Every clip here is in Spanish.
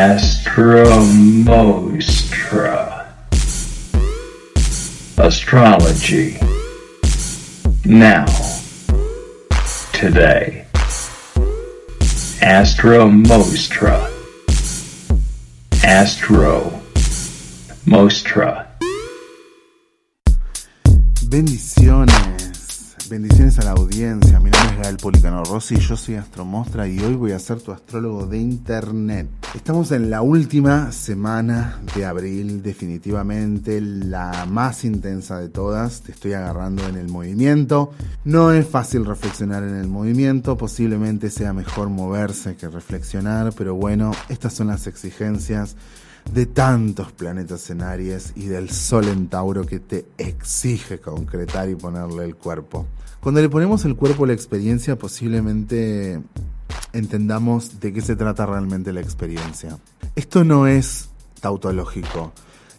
Astro Mostra. Astrology. Now. Today. Astro Mostra. Astro Mostra. Bendiciones, bendiciones a la audiencia. Mi nombre es Gael Policano Rossi, yo soy Astromostra y hoy voy a ser tu astrólogo de internet. Estamos en la última semana de abril, definitivamente la más intensa de todas. Te estoy agarrando en el movimiento. No es fácil reflexionar en el movimiento, posiblemente sea mejor moverse que reflexionar, pero bueno, estas son las exigencias de tantos planetas en Aries y del Sol en Tauro que te exige concretar y ponerle el cuerpo. Cuando le ponemos el cuerpo a la experiencia, posiblemente entendamos de qué se trata realmente la experiencia. Esto no es tautológico.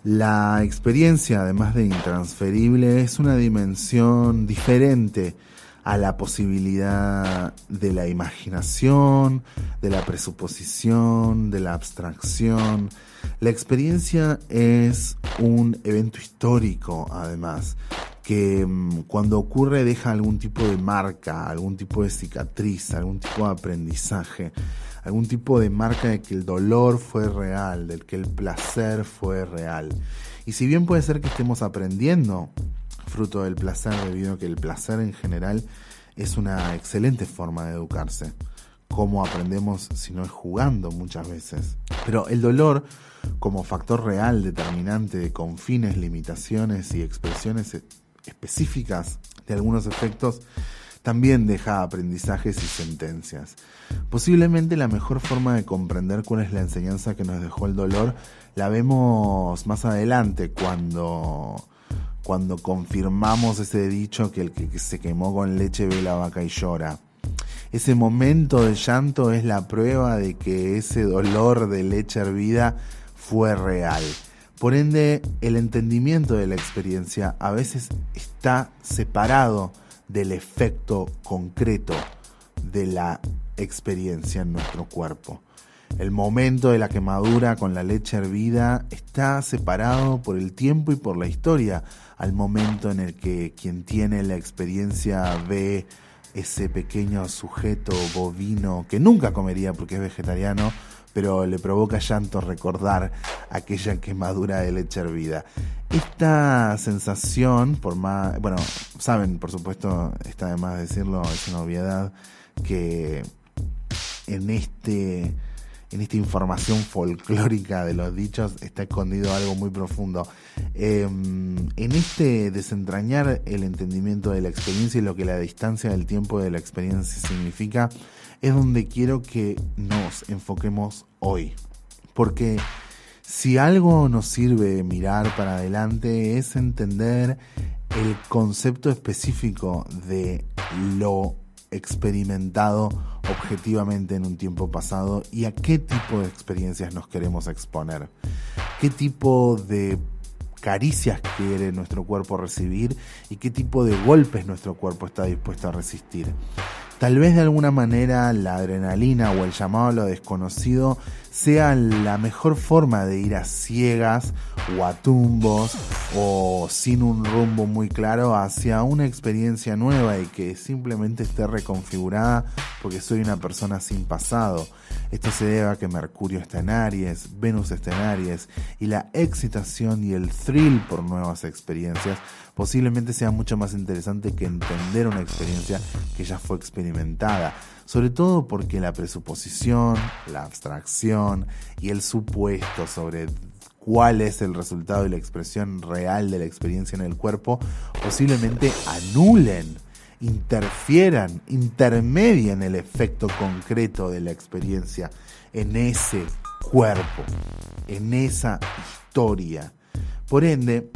La experiencia, además de intransferible, es una dimensión diferente a la posibilidad de la imaginación, de la presuposición, de la abstracción. La experiencia es un evento histórico, además, que mm, cuando ocurre deja algún tipo de marca, algún tipo de cicatriz, algún tipo de aprendizaje, algún tipo de marca de que el dolor fue real, del que el placer fue real. Y si bien puede ser que estemos aprendiendo fruto del placer, debido a que el placer en general es una excelente forma de educarse. Como aprendemos si no es jugando muchas veces. Pero el dolor, como factor real determinante de confines, limitaciones y expresiones específicas de algunos efectos, también deja aprendizajes y sentencias. Posiblemente la mejor forma de comprender cuál es la enseñanza que nos dejó el dolor la vemos más adelante cuando cuando confirmamos ese dicho que el que se quemó con leche ve la vaca y llora. Ese momento de llanto es la prueba de que ese dolor de leche hervida fue real. Por ende, el entendimiento de la experiencia a veces está separado del efecto concreto de la experiencia en nuestro cuerpo. El momento de la quemadura con la leche hervida está separado por el tiempo y por la historia, al momento en el que quien tiene la experiencia ve ese pequeño sujeto bovino que nunca comería porque es vegetariano, pero le provoca llanto recordar aquella quemadura de leche hervida. Esta sensación, por más, bueno, saben, por supuesto, está de más decirlo, es una obviedad, que en este en esta información folclórica de los dichos está escondido algo muy profundo. Em, en este desentrañar el entendimiento de la experiencia y lo que la distancia del tiempo de la experiencia significa, es donde quiero que nos enfoquemos hoy. Porque si algo nos sirve mirar para adelante es entender el concepto específico de lo experimentado objetivamente en un tiempo pasado y a qué tipo de experiencias nos queremos exponer, qué tipo de caricias quiere nuestro cuerpo recibir y qué tipo de golpes nuestro cuerpo está dispuesto a resistir. Tal vez de alguna manera la adrenalina o el llamado a lo desconocido sea la mejor forma de ir a ciegas o a tumbos o sin un rumbo muy claro hacia una experiencia nueva y que simplemente esté reconfigurada porque soy una persona sin pasado. Esto se debe a que Mercurio está en Aries, Venus está en Aries y la excitación y el thrill por nuevas experiencias posiblemente sea mucho más interesante que entender una experiencia que ya fue experimentada, sobre todo porque la presuposición, la abstracción y el supuesto sobre cuál es el resultado y la expresión real de la experiencia en el cuerpo posiblemente anulen, interfieran, intermedien el efecto concreto de la experiencia en ese cuerpo, en esa historia. Por ende,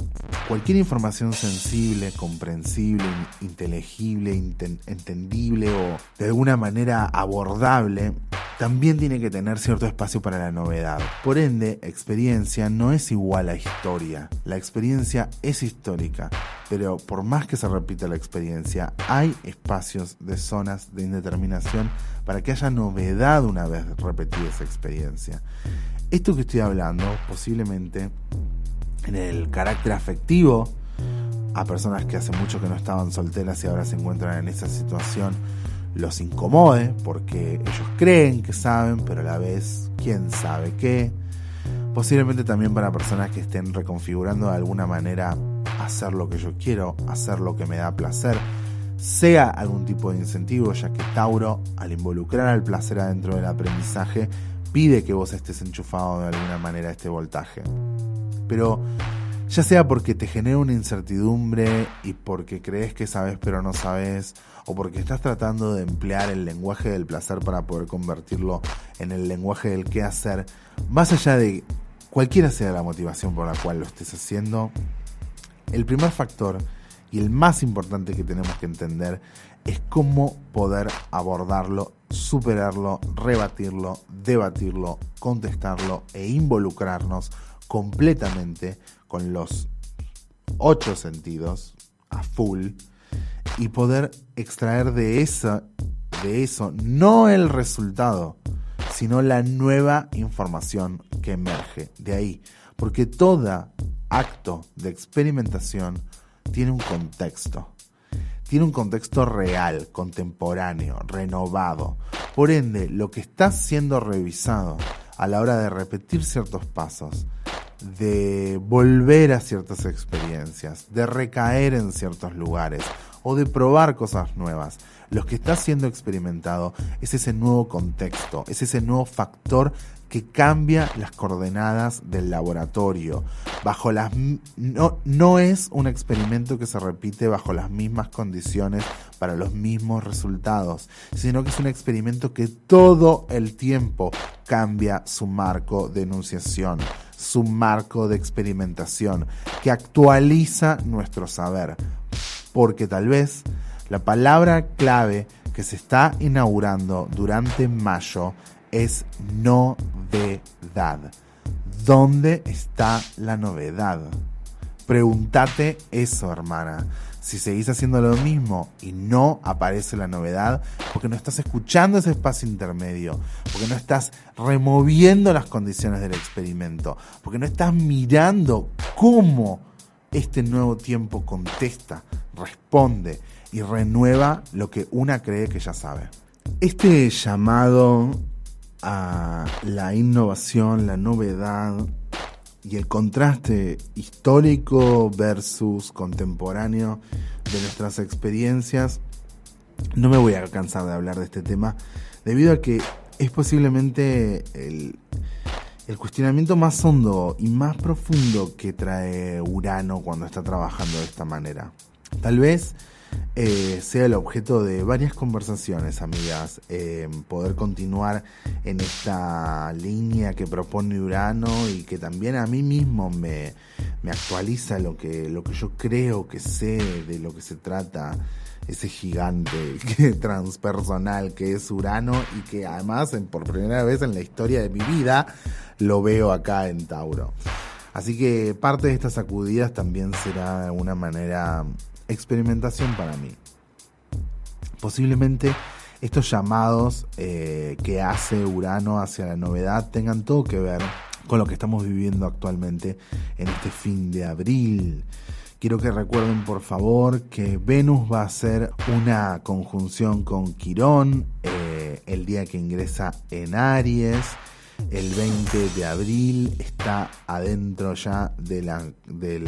cualquier información sensible, comprensible, inteligible, entendible o de alguna manera abordable, también tiene que tener cierto espacio para la novedad. Por ende, experiencia no es igual a historia. La experiencia es histórica, pero por más que se repita la experiencia, hay espacios de zonas de indeterminación para que haya novedad una vez repetida esa experiencia. Esto que estoy hablando, posiblemente en el carácter afectivo, a personas que hace mucho que no estaban solteras y ahora se encuentran en esa situación, los incomode porque ellos creen que saben, pero a la vez, quién sabe qué. Posiblemente también para personas que estén reconfigurando de alguna manera hacer lo que yo quiero, hacer lo que me da placer, sea algún tipo de incentivo, ya que Tauro, al involucrar al placer adentro del aprendizaje, pide que vos estés enchufado de alguna manera a este voltaje. Pero ya sea porque te genera una incertidumbre y porque crees que sabes pero no sabes, o porque estás tratando de emplear el lenguaje del placer para poder convertirlo en el lenguaje del qué hacer, más allá de cualquiera sea la motivación por la cual lo estés haciendo, el primer factor y el más importante que tenemos que entender es cómo poder abordarlo, superarlo, rebatirlo, debatirlo, contestarlo e involucrarnos completamente con los ocho sentidos a full y poder extraer de, de eso no el resultado, sino la nueva información que emerge de ahí. Porque todo acto de experimentación tiene un contexto. Tiene un contexto real, contemporáneo, renovado. Por ende, lo que está siendo revisado a la hora de repetir ciertos pasos, de volver a ciertas experiencias, de recaer en ciertos lugares o de probar cosas nuevas. Lo que está siendo experimentado es ese nuevo contexto, es ese nuevo factor que cambia las coordenadas del laboratorio. Bajo las no, no es un experimento que se repite bajo las mismas condiciones para los mismos resultados, sino que es un experimento que todo el tiempo cambia su marco de enunciación, su marco de experimentación, que actualiza nuestro saber. Porque tal vez la palabra clave que se está inaugurando durante mayo es novedad. ¿Dónde está la novedad? Pregúntate eso, hermana. Si seguís haciendo lo mismo y no aparece la novedad, porque no estás escuchando ese espacio intermedio, porque no estás removiendo las condiciones del experimento, porque no estás mirando cómo este nuevo tiempo contesta, responde y renueva lo que una cree que ya sabe. Este llamado a la innovación, la novedad y el contraste histórico versus contemporáneo de nuestras experiencias, no me voy a cansar de hablar de este tema, debido a que es posiblemente el, el cuestionamiento más hondo y más profundo que trae Urano cuando está trabajando de esta manera. Tal vez eh, sea el objeto de varias conversaciones, amigas. Poder continuar en esta línea que propone Urano y que también a mí mismo me, actualiza lo que, lo que yo creo que sé de lo que se trata ese gigante transpersonal que es Urano y que además por primera vez en la historia de mi vida lo veo acá en Tauro. Así que parte de estas sacudidas también será de una manera experimentación para mí. Posiblemente estos llamados eh, que hace Urano hacia la novedad tengan todo que ver con lo que estamos viviendo actualmente en este fin de abril. Quiero que recuerden por favor que Venus va a hacer una conjunción con Quirón eh, el día que ingresa en Aries el 20 de abril está adentro ya del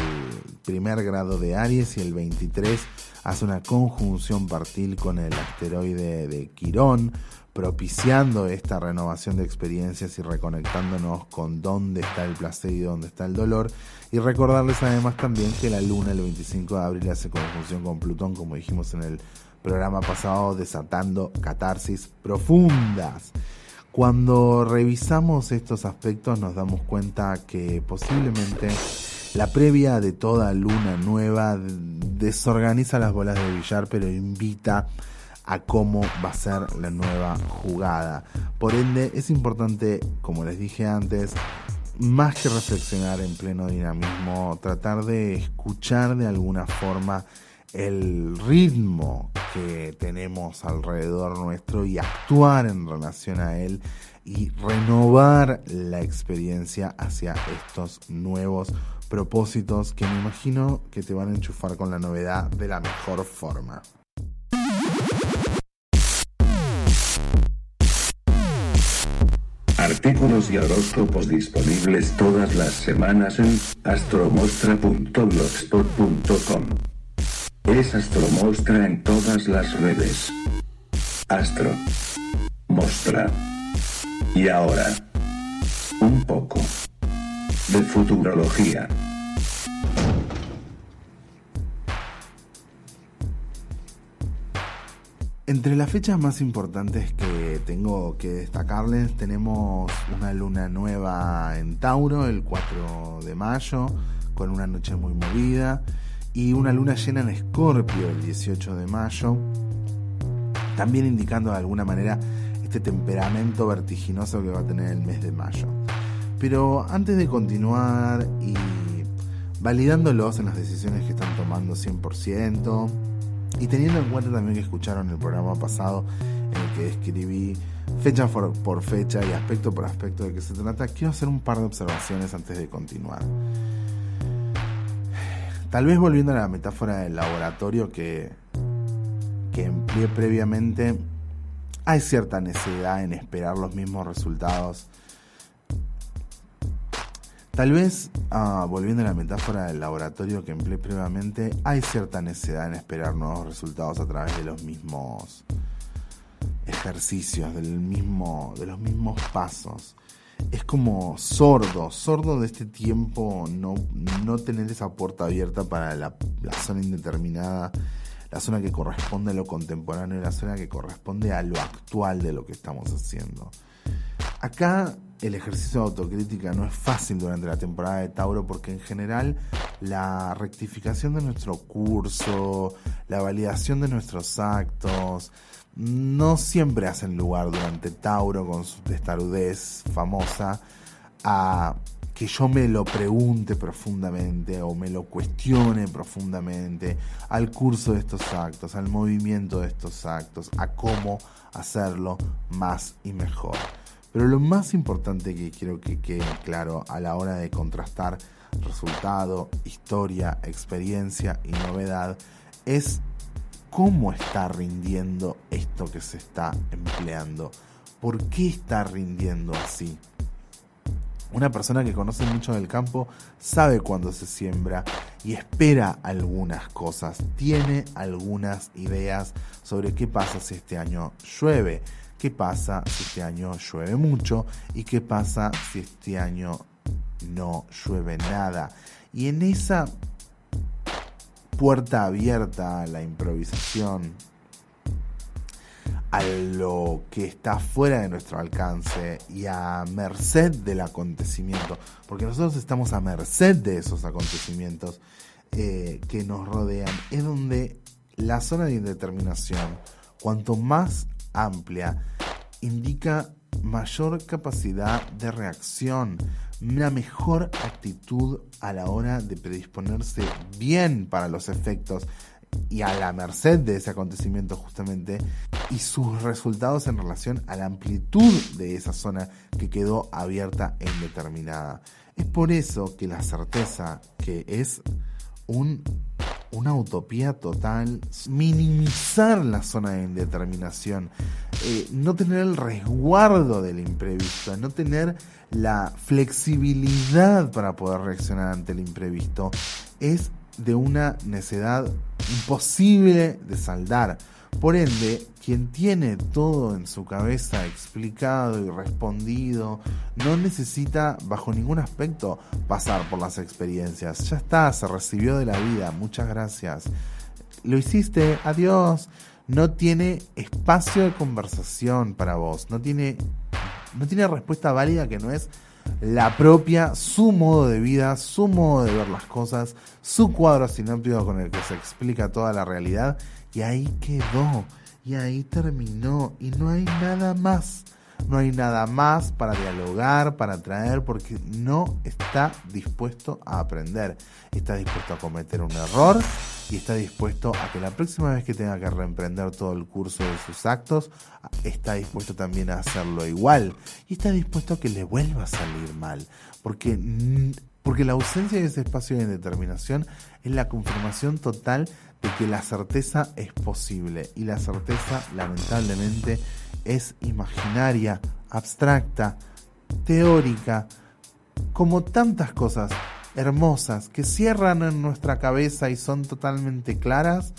primer grado de Aries y el 23 hace una conjunción partil con el asteroide de Quirón, propiciando esta renovación de experiencias y reconectándonos con dónde está el placer y dónde está el dolor. Y recordarles además también que la luna el 25 de abril hace conjunción con Plutón, como dijimos en el programa pasado, desatando catarsis profundas. Cuando revisamos estos aspectos nos damos cuenta que posiblemente la previa de toda luna nueva desorganiza las bolas de billar pero invita a cómo va a ser la nueva jugada. Por ende es importante, como les dije antes, más que reflexionar en pleno dinamismo, tratar de escuchar de alguna forma el ritmo que tenemos alrededor nuestro y actuar en relación a él y renovar la experiencia hacia estos nuevos propósitos que me imagino que te van a enchufar con la novedad de la mejor forma. Artículos y horóscopos disponibles todas las semanas en astromostra.blogspot.com. Es Astromostra en todas las redes. Astro. Mostra. Y ahora, un poco de futurología. Entre las fechas más importantes que tengo que destacarles tenemos una luna nueva en Tauro el 4 de mayo con una noche muy movida y una luna llena en Escorpio el 18 de mayo, también indicando de alguna manera este temperamento vertiginoso que va a tener el mes de mayo. Pero antes de continuar y validándolos en las decisiones que están tomando 100%, y teniendo en cuenta también que escucharon el programa pasado en el que escribí fecha por, fecha y aspecto por aspecto de qué se trata, quiero hacer un par de observaciones antes de continuar. Tal vez volviendo a la metáfora del laboratorio que, que empleé previamente, hay cierta necesidad en esperar los mismos resultados Tal vez, ah, volviendo a la metáfora del laboratorio que empleé previamente, hay cierta necesidad en esperar nuevos resultados a través de los mismos ejercicios, del mismo, de los mismos pasos. Es como sordo, sordo de este tiempo, no, no tener esa puerta abierta para la, la zona indeterminada, la zona que corresponde a lo contemporáneo la zona que corresponde a lo actual de lo que estamos haciendo. Acá el ejercicio de autocrítica no es fácil durante la temporada de Tauro porque en general la rectificación de nuestro curso, la validación de nuestros actos, no siempre hacen lugar durante Tauro con su testarudez famosa a que yo me lo pregunte profundamente o me lo cuestione profundamente al curso de estos actos, al movimiento de estos actos, a cómo hacerlo más y mejor. Pero lo más importante que quiero que quede claro a la hora de contrastar resultado, historia, experiencia y novedad es cómo está rindiendo esto que se está empleando. ¿Por qué está rindiendo así? Una persona que conoce mucho del campo sabe cuándo se siembra y espera algunas cosas, tiene algunas ideas sobre qué pasa si este año llueve, qué pasa si este año llueve mucho y qué pasa si este año no llueve nada. Y en esa puerta abierta a la improvisación, a lo que está fuera de nuestro alcance y a merced del acontecimiento, porque nosotros estamos a merced de esos acontecimientos eh, que nos rodean, es donde la zona de indeterminación, cuanto más amplia indica mayor capacidad de reacción, una mejor actitud a la hora de predisponerse bien para los efectos y a la merced de ese acontecimiento justamente y sus resultados en relación a la amplitud de esa zona que quedó abierta e indeterminada. Es por eso que la certeza que es un una utopía total, minimizar la zona de indeterminación, eh, no tener el resguardo del imprevisto, no tener la flexibilidad para poder reaccionar ante el imprevisto, es de una necedad imposible de saldar. Por ende, quien tiene todo en su cabeza explicado y respondido, no necesita bajo ningún aspecto pasar por las experiencias. Ya está, se recibió de la vida, muchas gracias. Lo hiciste, adiós. No tiene espacio de conversación para vos, no tiene, no tiene respuesta válida que no es la propia, su modo de vida, su modo de ver las cosas, su cuadro sinóptico con el que se explica toda la realidad y ahí quedó, y ahí terminó, y no hay nada más. no hay nada más para dialogar, para traer, porque no está dispuesto a aprender. Está dispuesto a cometer un error y está dispuesto a que la próxima vez que tenga que reemprender todo el curso de sus actos, está dispuesto también a hacerlo igual. Y está dispuesto a que le vuelva a salir mal. Porque, porque la ausencia de ese espacio de indeterminación es la confirmación total de que la certeza es posible. Y la certeza, lamentablemente, es imaginaria, abstracta, teórica, como tantas cosas hermosas que cierran en nuestra cabeza y son totalmente claras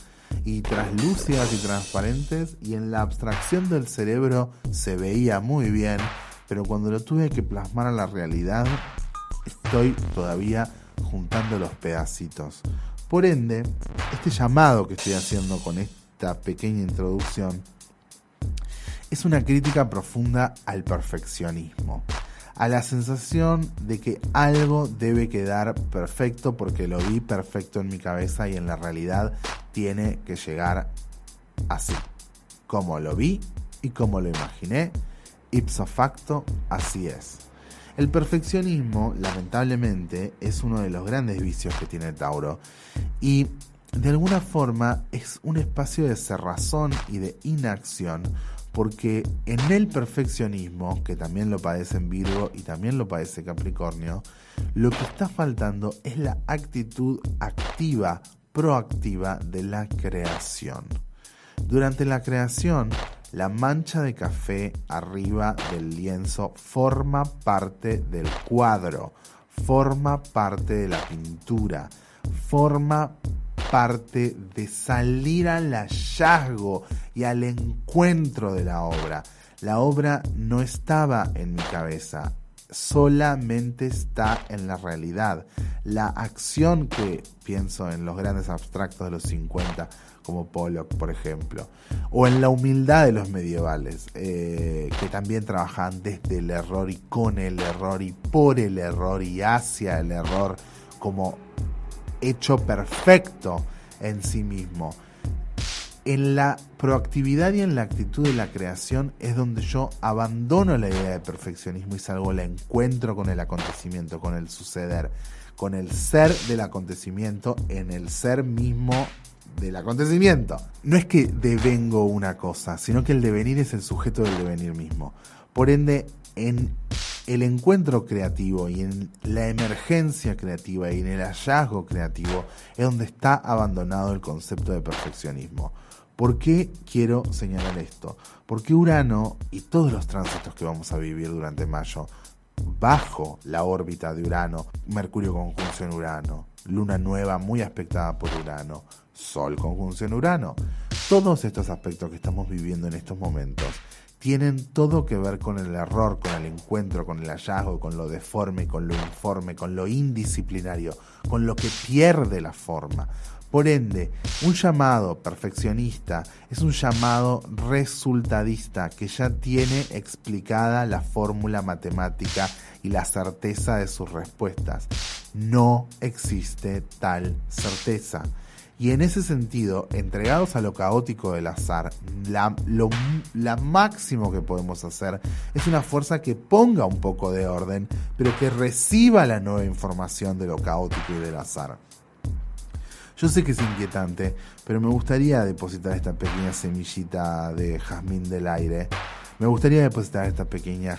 y translúcidas y transparentes y en la abstracción del cerebro se veía muy bien, pero cuando lo tuve que plasmar a la realidad estoy todavía juntando los pedacitos. Por ende, este llamado que estoy haciendo con esta pequeña introducción es una crítica profunda al perfeccionismo a la sensación de que algo debe quedar perfecto porque lo vi perfecto en mi cabeza y en la realidad tiene que llegar así. Como lo vi y como lo imaginé, ipso facto, así es. El perfeccionismo, lamentablemente, es uno de los grandes vicios que tiene Tauro y de alguna forma es un espacio de cerrazón y de inacción porque en el perfeccionismo, que también lo padece en Virgo y también lo padece Capricornio, lo que está faltando es la actitud activa, proactiva de la creación. Durante la creación, la mancha de café arriba del lienzo forma parte del cuadro, forma parte de la pintura, forma parte de salir al hallazgo y al encuentro de la obra. La obra no estaba en mi cabeza, solamente está en la realidad. La acción que pienso en los grandes abstractos de los 50, como Pollock, por ejemplo, o en la humildad de los medievales, eh, que también trabajan desde el error y con el error y por el error y hacia el error como hecho perfecto en sí mismo. En la proactividad y en la actitud de la creación es donde yo abandono la idea de perfeccionismo y salgo al encuentro con el acontecimiento, con el suceder, con el ser del acontecimiento en el ser mismo del acontecimiento. No es que devengo una cosa, sino que el devenir es el sujeto del devenir mismo. Por ende, en el encuentro creativo y en la emergencia creativa y en el hallazgo creativo es donde está abandonado el concepto de perfeccionismo. ¿Por qué quiero señalar esto? Porque Urano y todos los tránsitos que vamos a vivir durante mayo, bajo la órbita de Urano, Mercurio conjunción Urano, Luna nueva muy aspectada por Urano, Sol conjunción Urano, todos estos aspectos que estamos viviendo en estos momentos tienen todo que ver con el error, con el encuentro, con el hallazgo, con lo deforme, con lo informe, con lo indisciplinario, con lo que pierde la forma. Por ende, un llamado perfeccionista es un llamado resultadista que ya tiene explicada la fórmula matemática y la certeza de sus respuestas. No existe tal certeza. Y en ese sentido, entregados a lo caótico del azar, la, lo máximo que podemos hacer es una fuerza que ponga un poco de orden, pero que reciba la nueva información de lo caótico y del azar. Yo sé que es inquietante, pero me gustaría depositar esta pequeña semillita de jazmín del aire. Me gustaría depositar esta pequeña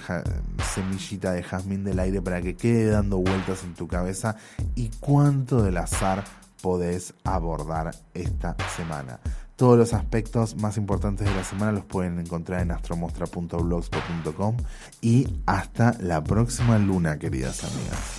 semillita de jazmín del aire para que quede dando vueltas en tu cabeza y cuánto del azar podés abordar esta semana. Todos los aspectos más importantes de la semana los pueden encontrar en astromostra.blogspot.com y hasta la próxima luna, queridas amigas.